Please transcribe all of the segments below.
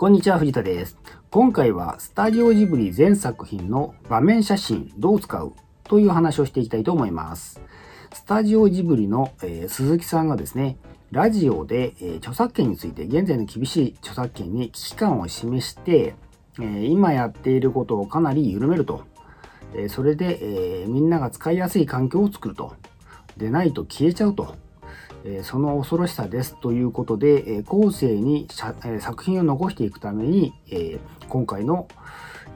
こんにちは、藤田です。今回はスタジオジブリ全作品の場面写真どう使うという話をしていきたいと思います。スタジオジブリの、えー、鈴木さんがですね、ラジオで、えー、著作権について現在の厳しい著作権に危機感を示して、えー、今やっていることをかなり緩めると。えそれで、えみんなが使いやすい環境を作ると。でないと消えちゃうと。えその恐ろしさですということで、え後世に作品を残していくために、え今回の、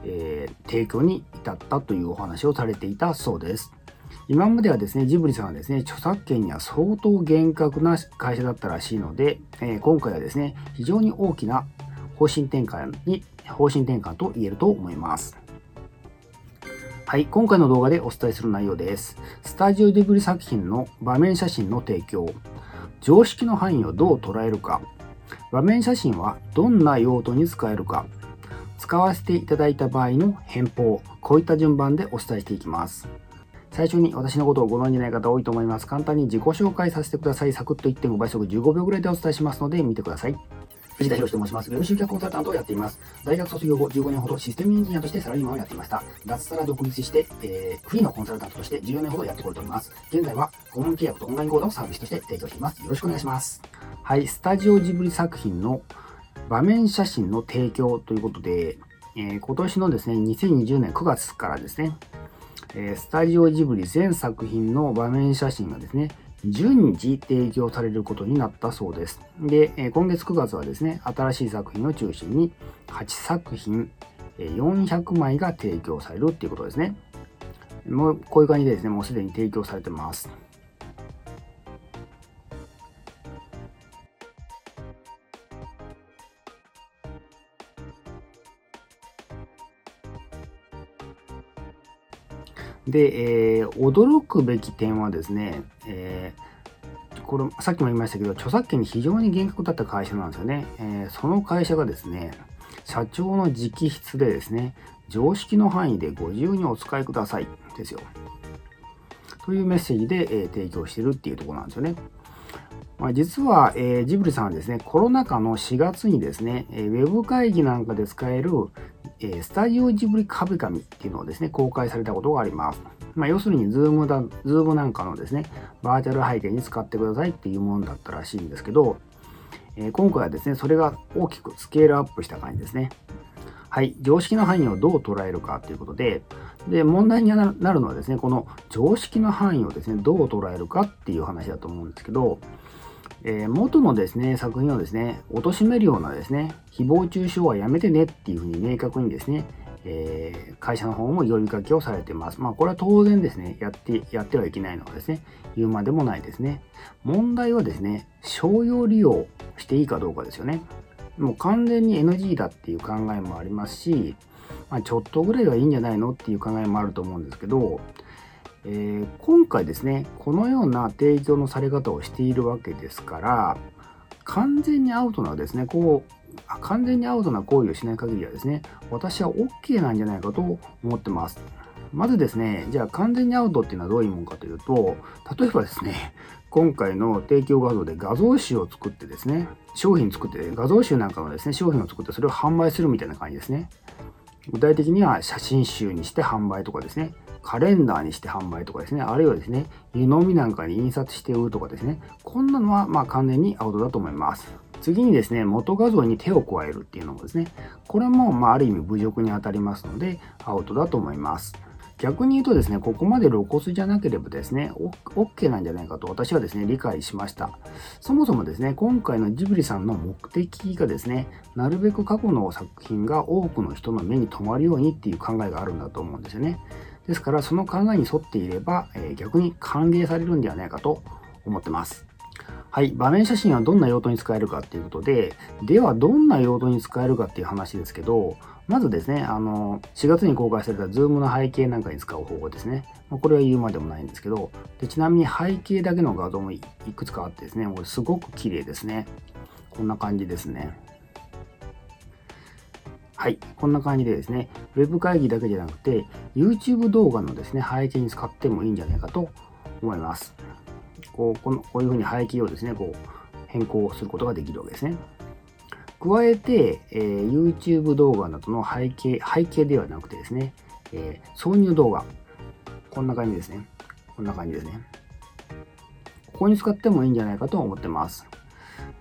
え提供に至ったというお話をされていたそうです。今まではですね、ジブリさんはですね、著作権には相当厳格な会社だったらしいので、え今回はですね、非常に大きな方針転換に、方針転換と言えると思います。はい、今回の動画でお伝えする内容です。スタジオジブリ作品の場面写真の提供。常識の範囲をどう捉えるか。場面写真はどんな用途に使えるか。使わせていただいた場合の返報。こういった順番でお伝えしていきます。最初に私のことをご存じない方多いと思います。簡単に自己紹介させてください。サクッと1.5倍速15秒ぐらいでお伝えしますので見てください。藤田博と申します。ウェブ集客コンサルタントをやっています。大学卒業後15年ほどシステムエンジニアとしてサラリーマンをやっていました。脱サラ独立して、えー、フリーのコンサルタントとして14年ほどやってこれております。現在は顧問契約とオンライン講座をサービスとして提供しています。よろしくお願いします。はい、スタジオジブリ作品の場面写真の提供ということで、えー、今年のですね、2020年9月からですね、えー、スタジオジブリ全作品の場面写真がですね、順次提供されることになったそうです。で、今月9月はですね、新しい作品を中心に8作品400枚が提供されるっていうことですね。もうこういう感じでですね、もうすでに提供されてます。で、えー、驚くべき点はですね、えー、これ、さっきも言いましたけど、著作権に非常に厳格だった会社なんですよね。えー、その会社がですね、社長の直筆でですね、常識の範囲でご自由にお使いくださいですよ。というメッセージで、えー、提供してるっていうところなんですよね。まあ、実は、えー、ジブリさんはですね、コロナ禍の4月にですね、えー、ウェブ会議なんかで使える、え、スタジオジブリ壁紙っていうのをですね、公開されたことがあります。まあ、要するに、 Zoom だ、 Zoom なんかのですね、バーチャル背景に使ってくださいっていうものだったらしいんですけど、え、今回はですね、それが大きくスケールアップした感じですね。はい、常識の範囲をどう捉えるかということで、で、問題になるのはですね、この常識の範囲をですね、どう捉えるかっていう話だと思うんですけど、えー、元のですね、作品をですね、貶めるようなですね、誹謗中傷はやめてねっていうふうに明確にですね、えー、会社の方も呼びかけをされてます。まあ、これは当然ですね、やって、やってはいけないのはですね、言うまでもないですね。問題はですね、商用利用していいかどうかですよね。もう完全に NG だっていう考えもありますし、まあ、ちょっとぐらいはいいんじゃないのっていう考えもあると思うんですけど、えー、今回ですね、このような提供のされ方をしているわけですから、完全にアウトなですね、こう、完全にアウトな行為をしない限りはですね、私は OK なんじゃないかと思ってます。まずですね、じゃあ完全にアウトっていうのはどういうもんかというと、例えばですね、今回の提供画像で画像集を作ってですね、商品作って、画像集なんかのですね、商品を作ってそれを販売するみたいな感じですね。具体的には写真集にして販売とかですね、カレンダーにして販売とかですね、あるいはですね、湯飲みなんかに印刷して売るとかですね、こんなのはまあ完全にアウトだと思います。次にですね、元画像に手を加えるっていうのもですね、これもまあある意味侮辱に当たりますので、アウトだと思います。逆に言うとですね、ここまで露骨じゃなければですね、OK なんじゃないかと私はですね、理解しました。そもそもですね、今回のジブリさんの目的がですね、なるべく過去の作品が多くの人の目に留まるようにっていう考えがあるんだと思うんですよね。ですから、その考えに沿っていれば、えー、逆に歓迎されるんではないかと思ってます。はい。場面写真はどんな用途に使えるかっていうことで、ではどんな用途に使えるかっていう話ですけど、まずですね、あの、4月に公開された Zoom の背景なんかに使う方法ですね。これは言うまでもないんですけど、でちなみに背景だけの画像もいくつかあってですね、これすごく綺麗ですね。こんな感じですね。はい。こんな感じでですね、Web 会議だけじゃなくて、YouTube 動画のですね、背景に使ってもいいんじゃないかと思います。こう、このこういうふうに背景をですね、こう、変更することができるわけですね。加えて、えー、YouTube 動画などの背景、背景ではなくてですね、えー、挿入動画。こんな感じですね。こんな感じですね。ここに使ってもいいんじゃないかと思ってます。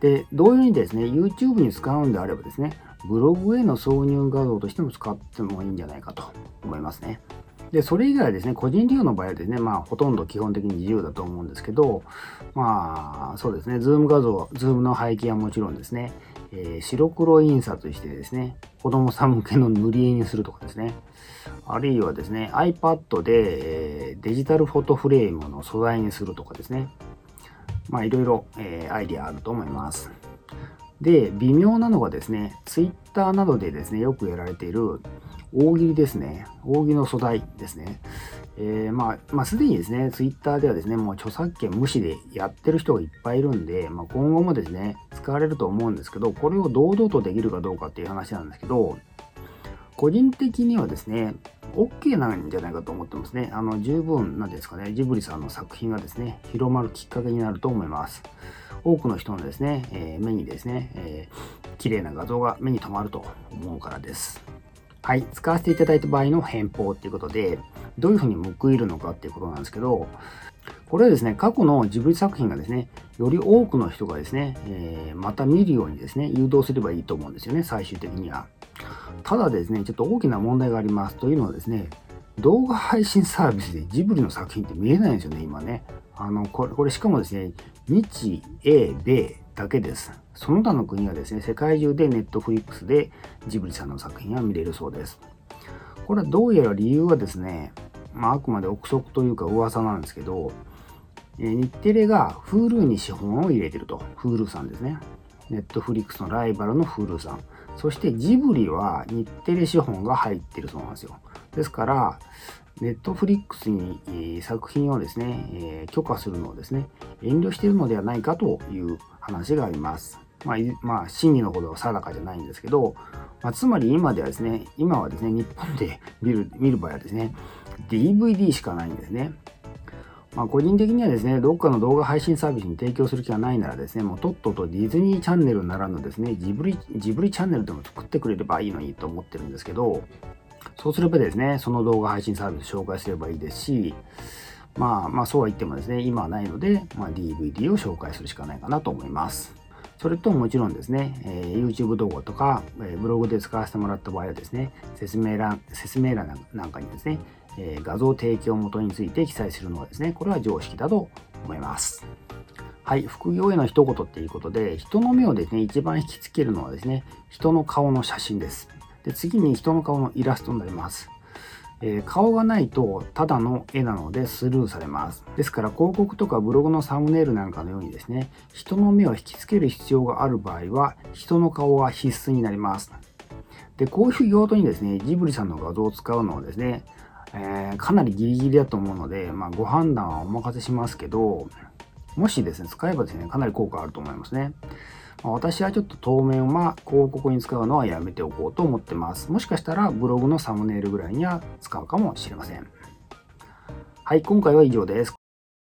で、同様にですね、YouTube に使うんであればですね、ブログへの挿入画像としても使ってもいいんじゃないかと思いますね。で、それ以外ですね、個人利用の場合はですね、まあ、ほとんど基本的に自由だと思うんですけど、まあ、そうですね、 Zoom 画像、 Zoom の背景はもちろんですね、えー、白黒印刷してですね、子供さん向けの塗り絵にするとかですね、あるいはですね、iPad で、えー、デジタルフォトフレームの素材にするとかですね、まあいろいろ、えー、アイディアあると思います。で、微妙なのがですね、Twitter などでですね、よくやられている大喜利ですね。大喜利の素材ですね。えー、まあ、まあ、すでにですね、ツイッターではですね、もう著作権無視でやってる人がいっぱいいるんで、まあ、今後もですね、使われると思うんですけど、これを堂々とできるかどうかっていう話なんですけど、個人的にはですね、OK なんじゃないかと思ってますね。あの、十分なんですかね、ジブリさんの作品がですね、広まるきっかけになると思います。多くの人のですね、えー、目にですね、えー、綺麗な画像が目に留まると思うからです。はい、使わせていただいた場合の返報っていうことで、どういうふうに報いるのかっていうことなんですけど、これはですね、過去のジブリ作品がですね、より多くの人がですね、えー、また見るようにですね、誘導すればいいと思うんですよね、最終的には。ただですね、ちょっと大きな問題があります。というのはですね、動画配信サービスでジブリの作品って見れないんですよね、今ね。あの、これ、これしかもですね、日、英、米だけです。その他の国はですね、世界中でネットフリックスでジブリさんの作品は見れるそうです。これはどうやら理由はですね、まあ、あくまで憶測というか噂なんですけど、え日テレが Hulu に資本を入れてると。Hulu さんですね。ネットフリックスのライバルの Hulu さん。そしてジブリは日テレ資本が入ってるそうなんですよ。ですから、ネットフリックスに、作品をですね、え、許可するのをですね、遠慮しているのではないかという話があります。まあ、まあ、真偽のほどは定かじゃないんですけど、まあ、つまり今ではですね、今はですね、日本で見る見る場合はですね、DVD しかないんですね。まあ、個人的にはですね、どっかの動画配信サービスに提供する気がないならですね、もうとっととディズニーチャンネルならぬですね、ジブリ、ジブリチャンネルでも作ってくれればいいのにと思ってるんですけど、そうすればですね、その動画配信サービス紹介すればいいですし、まあ、まあそうは言ってもですね、今はないので、まあ、DVD を紹介するしかないかなと思います。それともちろんですね、えー、YouTube 動画とか、えー、ブログで使わせてもらった場合はですね、説明欄、説明欄なんかにですね、え、画像提供元について記載するのはですね、これは常識だと思います。はい、副業への一言っていうことで、人の目をですね、一番引きつけるのはですね、人の顔の写真です。で、次に人の顔のイラストになります。えー、顔がないとただの絵なのでスルーされます。ですから広告とかブログのサムネイルなんかのようにですね、人の目を引きつける必要がある場合は、人の顔は必須になります。で、こういう用途にですね、ジブリさんの画像を使うのはですね、えー、かなりギリギリだと思うので、まあ、ご判断はお任せしますけど、もしですね、使えばですね、かなり効果あると思いますね。ま私はちょっと当面は広告に使うのはやめておこうと思ってます。もしかしたらブログのサムネイルぐらいには使うかもしれません。はい、今回は以上です。